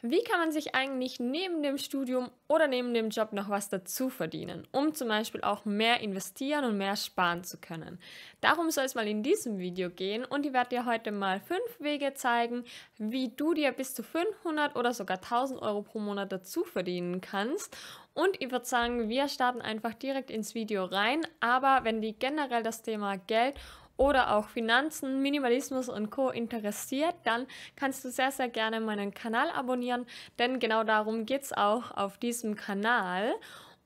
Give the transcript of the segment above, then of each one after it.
Wie kann man sich eigentlich neben dem Studium oder neben dem Job noch was dazu verdienen, um zum Beispiel auch mehr investieren und mehr sparen zu können? Darum soll es mal in diesem Video gehen und ich werde dir heute mal fünf Wege zeigen, wie du dir bis zu 500 oder sogar 1000 Euro pro Monat dazu verdienen kannst. Und ich würde sagen, wir starten einfach direkt ins Video rein. Aber wenn dich generell das Thema Geld oder auch Finanzen, Minimalismus und Co. interessiert, dann kannst du sehr, sehr gerne meinen Kanal abonnieren, denn genau darum geht es auch auf diesem Kanal.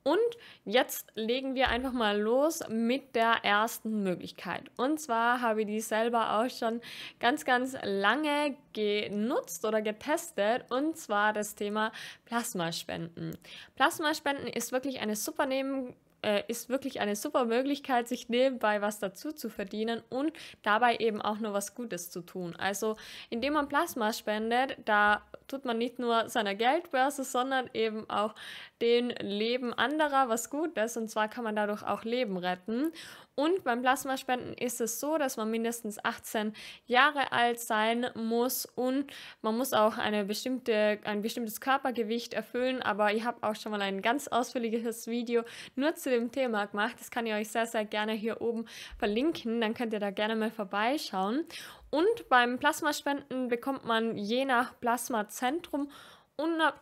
Und jetzt legen wir einfach mal los mit der ersten Möglichkeit. Und zwar habe ich die selber auch schon ganz, ganz lange genutzt oder getestet. Und zwar das Thema Plasmaspenden. Plasmaspenden ist wirklich eine super Neben äh, ist wirklich eine super Möglichkeit, sich nebenbei was dazu zu verdienen und dabei eben auch nur was Gutes zu tun. Also indem man Plasma spendet, da tut man nicht nur seiner Geldbörse, sondern eben auch den Leben anderer was Gutes. Und zwar kann man dadurch auch Leben retten. Und beim Plasmaspenden ist es so, dass man mindestens 18 Jahre alt sein muss und man muss auch eine bestimmte, ein bestimmtes Körpergewicht erfüllen. Aber ich habe auch schon mal ein ganz ausführliches Video nur zu dem Thema gemacht. Das kann ich euch sehr, sehr gerne hier oben verlinken. Dann könnt ihr da gerne mal vorbeischauen. Und beim Plasmaspenden bekommt man je nach Plasmazentrum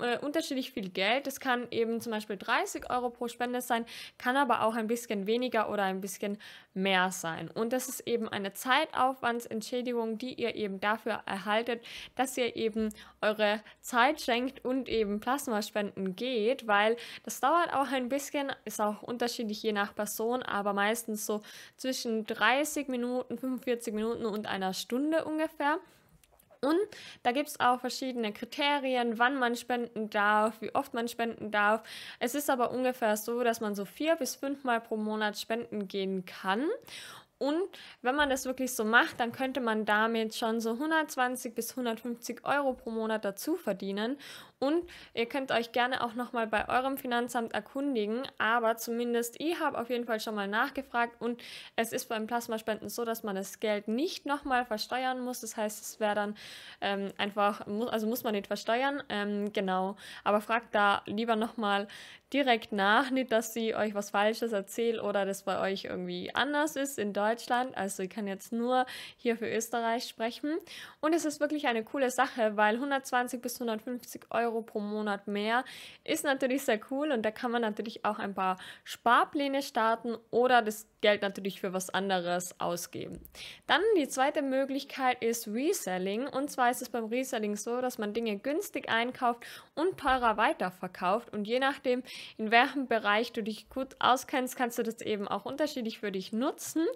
äh, unterschiedlich viel Geld. Das kann eben zum Beispiel 30 Euro pro Spende sein, kann aber auch ein bisschen weniger oder ein bisschen mehr sein. Und das ist eben eine Zeitaufwandsentschädigung, die ihr eben dafür erhaltet, dass ihr eben eure Zeit schenkt und eben Plasmaspenden geht, weil das dauert auch ein bisschen, ist auch unterschiedlich je nach Person, aber meistens so zwischen 30 Minuten, 45 Minuten und einer Stunde ungefähr. Und da gibt es auch verschiedene Kriterien, wann man spenden darf, wie oft man spenden darf. Es ist aber ungefähr so, dass man so vier bis fünfmal pro Monat spenden gehen kann. Und wenn man das wirklich so macht, dann könnte man damit schon so 120 bis 150 Euro pro Monat dazu verdienen. Und ihr könnt euch gerne auch nochmal bei eurem Finanzamt erkundigen, aber zumindest ich habe auf jeden Fall schon mal nachgefragt und es ist beim Plasmaspenden so, dass man das Geld nicht nochmal versteuern muss. Das heißt, es wäre dann ähm, einfach, also muss man nicht versteuern, ähm, genau. Aber fragt da lieber nochmal direkt nach, nicht, dass sie euch was Falsches erzählt oder das bei euch irgendwie anders ist in Deutschland. Also ich kann jetzt nur hier für Österreich sprechen. Und es ist wirklich eine coole Sache, weil 120 bis 150 Euro Euro pro Monat mehr. Ist natürlich sehr cool und da kann man natürlich auch ein paar Sparpläne starten oder das Geld natürlich für was anderes ausgeben. Dann die zweite Möglichkeit ist Reselling und zwar ist es beim Reselling so, dass man Dinge günstig einkauft und teurer weiterverkauft und je nachdem, in welchem Bereich du dich gut auskennst, kannst du das eben auch unterschiedlich für dich nutzen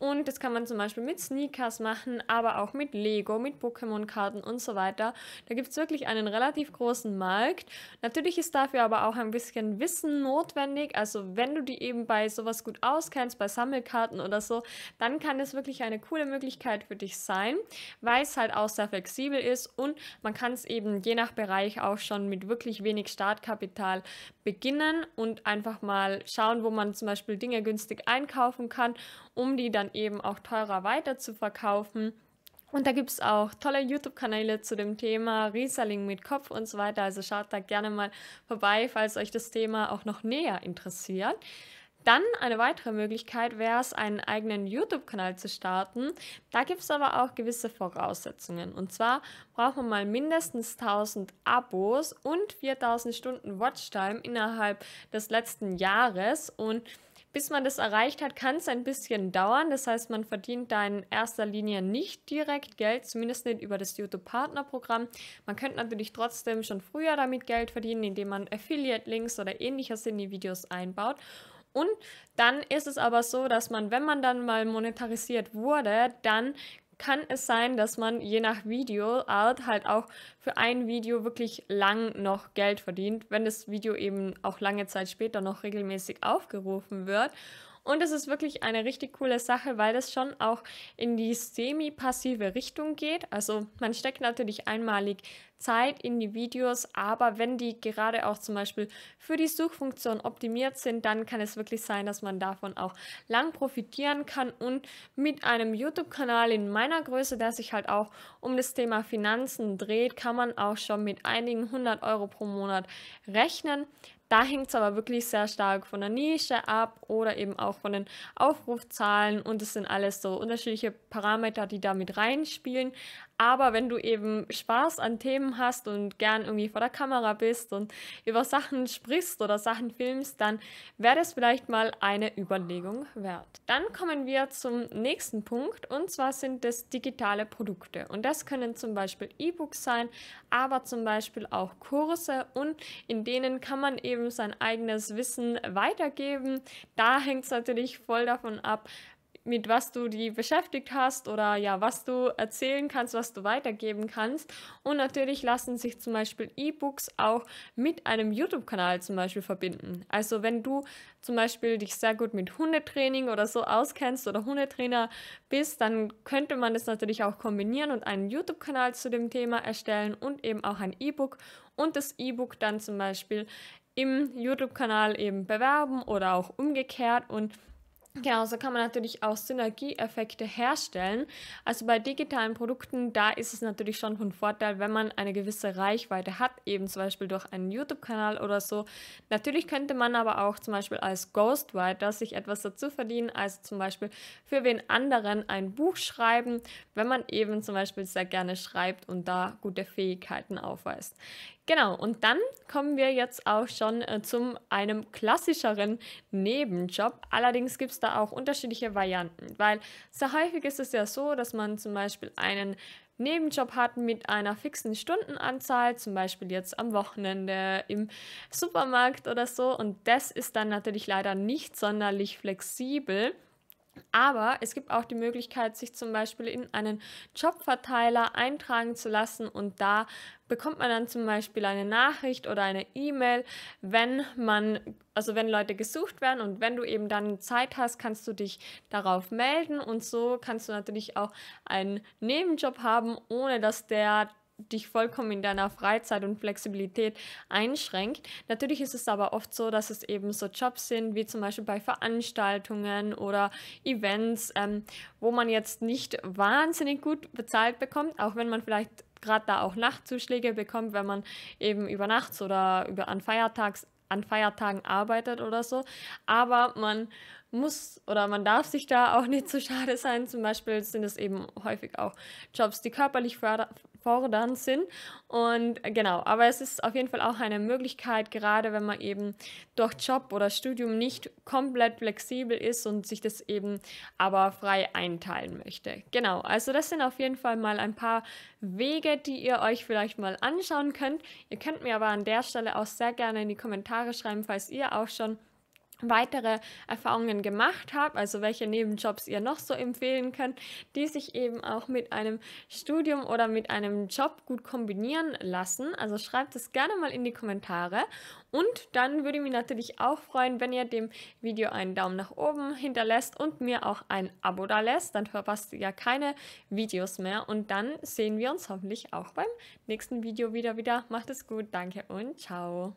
und das kann man zum Beispiel mit Sneakers machen, aber auch mit Lego, mit Pokémon-Karten und so weiter. Da gibt es wirklich einen relativ großen Markt. Natürlich ist dafür aber auch ein bisschen Wissen notwendig. Also wenn du die eben bei sowas gut auskennst, bei Sammelkarten oder so, dann kann es wirklich eine coole Möglichkeit für dich sein, weil es halt auch sehr flexibel ist und man kann es eben je nach Bereich auch schon mit wirklich wenig Startkapital beginnen und einfach mal schauen, wo man zum Beispiel Dinge günstig einkaufen kann, um die dann eben auch teurer weiter zu verkaufen. Und da gibt es auch tolle YouTube-Kanäle zu dem Thema Reselling mit Kopf und so weiter. Also schaut da gerne mal vorbei, falls euch das Thema auch noch näher interessiert. Dann eine weitere Möglichkeit wäre es, einen eigenen YouTube-Kanal zu starten. Da gibt es aber auch gewisse Voraussetzungen. Und zwar braucht man mal mindestens 1000 Abos und 4000 Stunden Watchtime innerhalb des letzten Jahres. Und bis man das erreicht hat, kann es ein bisschen dauern. Das heißt, man verdient da in erster Linie nicht direkt Geld, zumindest nicht über das YouTube-Partner-Programm. Man könnte natürlich trotzdem schon früher damit Geld verdienen, indem man Affiliate-Links oder ähnliches in die Videos einbaut. Und dann ist es aber so, dass man, wenn man dann mal monetarisiert wurde, dann kann es sein, dass man je nach Videoart halt auch für ein Video wirklich lang noch Geld verdient, wenn das Video eben auch lange Zeit später noch regelmäßig aufgerufen wird. Und es ist wirklich eine richtig coole Sache, weil das schon auch in die semi-passive Richtung geht. Also man steckt natürlich einmalig Zeit in die Videos, aber wenn die gerade auch zum Beispiel für die Suchfunktion optimiert sind, dann kann es wirklich sein, dass man davon auch lang profitieren kann und mit einem YouTube-Kanal in meiner Größe, der sich halt auch um das Thema Finanzen dreht, kann man auch schon mit einigen hundert Euro pro Monat rechnen. Da hängt es aber wirklich sehr stark von der Nische ab oder eben auch von den Aufrufzahlen und es sind alles so unterschiedliche Parameter, die da mit reinspielen. Aber wenn du eben Spaß an Themen hast und gern irgendwie vor der Kamera bist und über Sachen sprichst oder Sachen filmst, dann wäre das vielleicht mal eine Überlegung wert. Dann kommen wir zum nächsten Punkt und zwar sind es digitale Produkte. Und das können zum Beispiel E-Books sein, aber zum Beispiel auch Kurse und in denen kann man eben sein eigenes Wissen weitergeben. Da hängt es natürlich voll davon ab, mit was du die beschäftigt hast oder ja, was du erzählen kannst, was du weitergeben kannst. Und natürlich lassen sich zum Beispiel E-Books auch mit einem YouTube-Kanal zum Beispiel verbinden. Also wenn du zum Beispiel dich sehr gut mit Hundetraining oder so auskennst oder Hundetrainer bist, dann könnte man das natürlich auch kombinieren und einen YouTube-Kanal zu dem Thema erstellen und eben auch ein E-Book und das E-Book dann zum Beispiel im YouTube-Kanal eben bewerben oder auch umgekehrt und Genau, so kann man natürlich auch Synergieeffekte herstellen. Also bei digitalen Produkten, da ist es natürlich schon von Vorteil, wenn man eine gewisse Reichweite hat, eben zum Beispiel durch einen YouTube-Kanal oder so. Natürlich könnte man aber auch zum Beispiel als Ghostwriter sich etwas dazu verdienen, also zum Beispiel für wen anderen ein Buch schreiben, wenn man eben zum Beispiel sehr gerne schreibt und da gute Fähigkeiten aufweist. Genau, und dann kommen wir jetzt auch schon äh, zum einem klassischeren Nebenjob. Allerdings gibt es da auch unterschiedliche Varianten, weil sehr häufig ist es ja so, dass man zum Beispiel einen Nebenjob hat mit einer fixen Stundenanzahl, zum Beispiel jetzt am Wochenende im Supermarkt oder so. Und das ist dann natürlich leider nicht sonderlich flexibel. Aber es gibt auch die Möglichkeit, sich zum Beispiel in einen Jobverteiler eintragen zu lassen und da bekommt man dann zum Beispiel eine Nachricht oder eine E-Mail, wenn man, also wenn Leute gesucht werden und wenn du eben dann Zeit hast, kannst du dich darauf melden und so kannst du natürlich auch einen Nebenjob haben, ohne dass der dich vollkommen in deiner Freizeit und Flexibilität einschränkt. Natürlich ist es aber oft so, dass es eben so Jobs sind, wie zum Beispiel bei Veranstaltungen oder Events, ähm, wo man jetzt nicht wahnsinnig gut bezahlt bekommt, auch wenn man vielleicht gerade da auch Nachtzuschläge bekommt, wenn man eben über Nachts oder über an Feiertags an Feiertagen arbeitet oder so. Aber man muss oder man darf sich da auch nicht zu schade sein. Zum Beispiel sind es eben häufig auch Jobs, die körperlich fordernd sind. Und genau, aber es ist auf jeden Fall auch eine Möglichkeit, gerade wenn man eben durch Job oder Studium nicht komplett flexibel ist und sich das eben aber frei einteilen möchte. Genau, also das sind auf jeden Fall mal ein paar Wege, die ihr euch vielleicht mal anschauen könnt. Ihr könnt mir aber an der Stelle auch sehr gerne in die Kommentare schreiben, falls ihr auch schon weitere Erfahrungen gemacht habt, also welche Nebenjobs ihr noch so empfehlen könnt, die sich eben auch mit einem Studium oder mit einem Job gut kombinieren lassen. Also schreibt es gerne mal in die Kommentare und dann würde ich mich natürlich auch freuen, wenn ihr dem Video einen Daumen nach oben hinterlässt und mir auch ein Abo da lässt, dann verpasst ihr ja keine Videos mehr und dann sehen wir uns hoffentlich auch beim nächsten Video wieder wieder. Macht es gut, danke und ciao.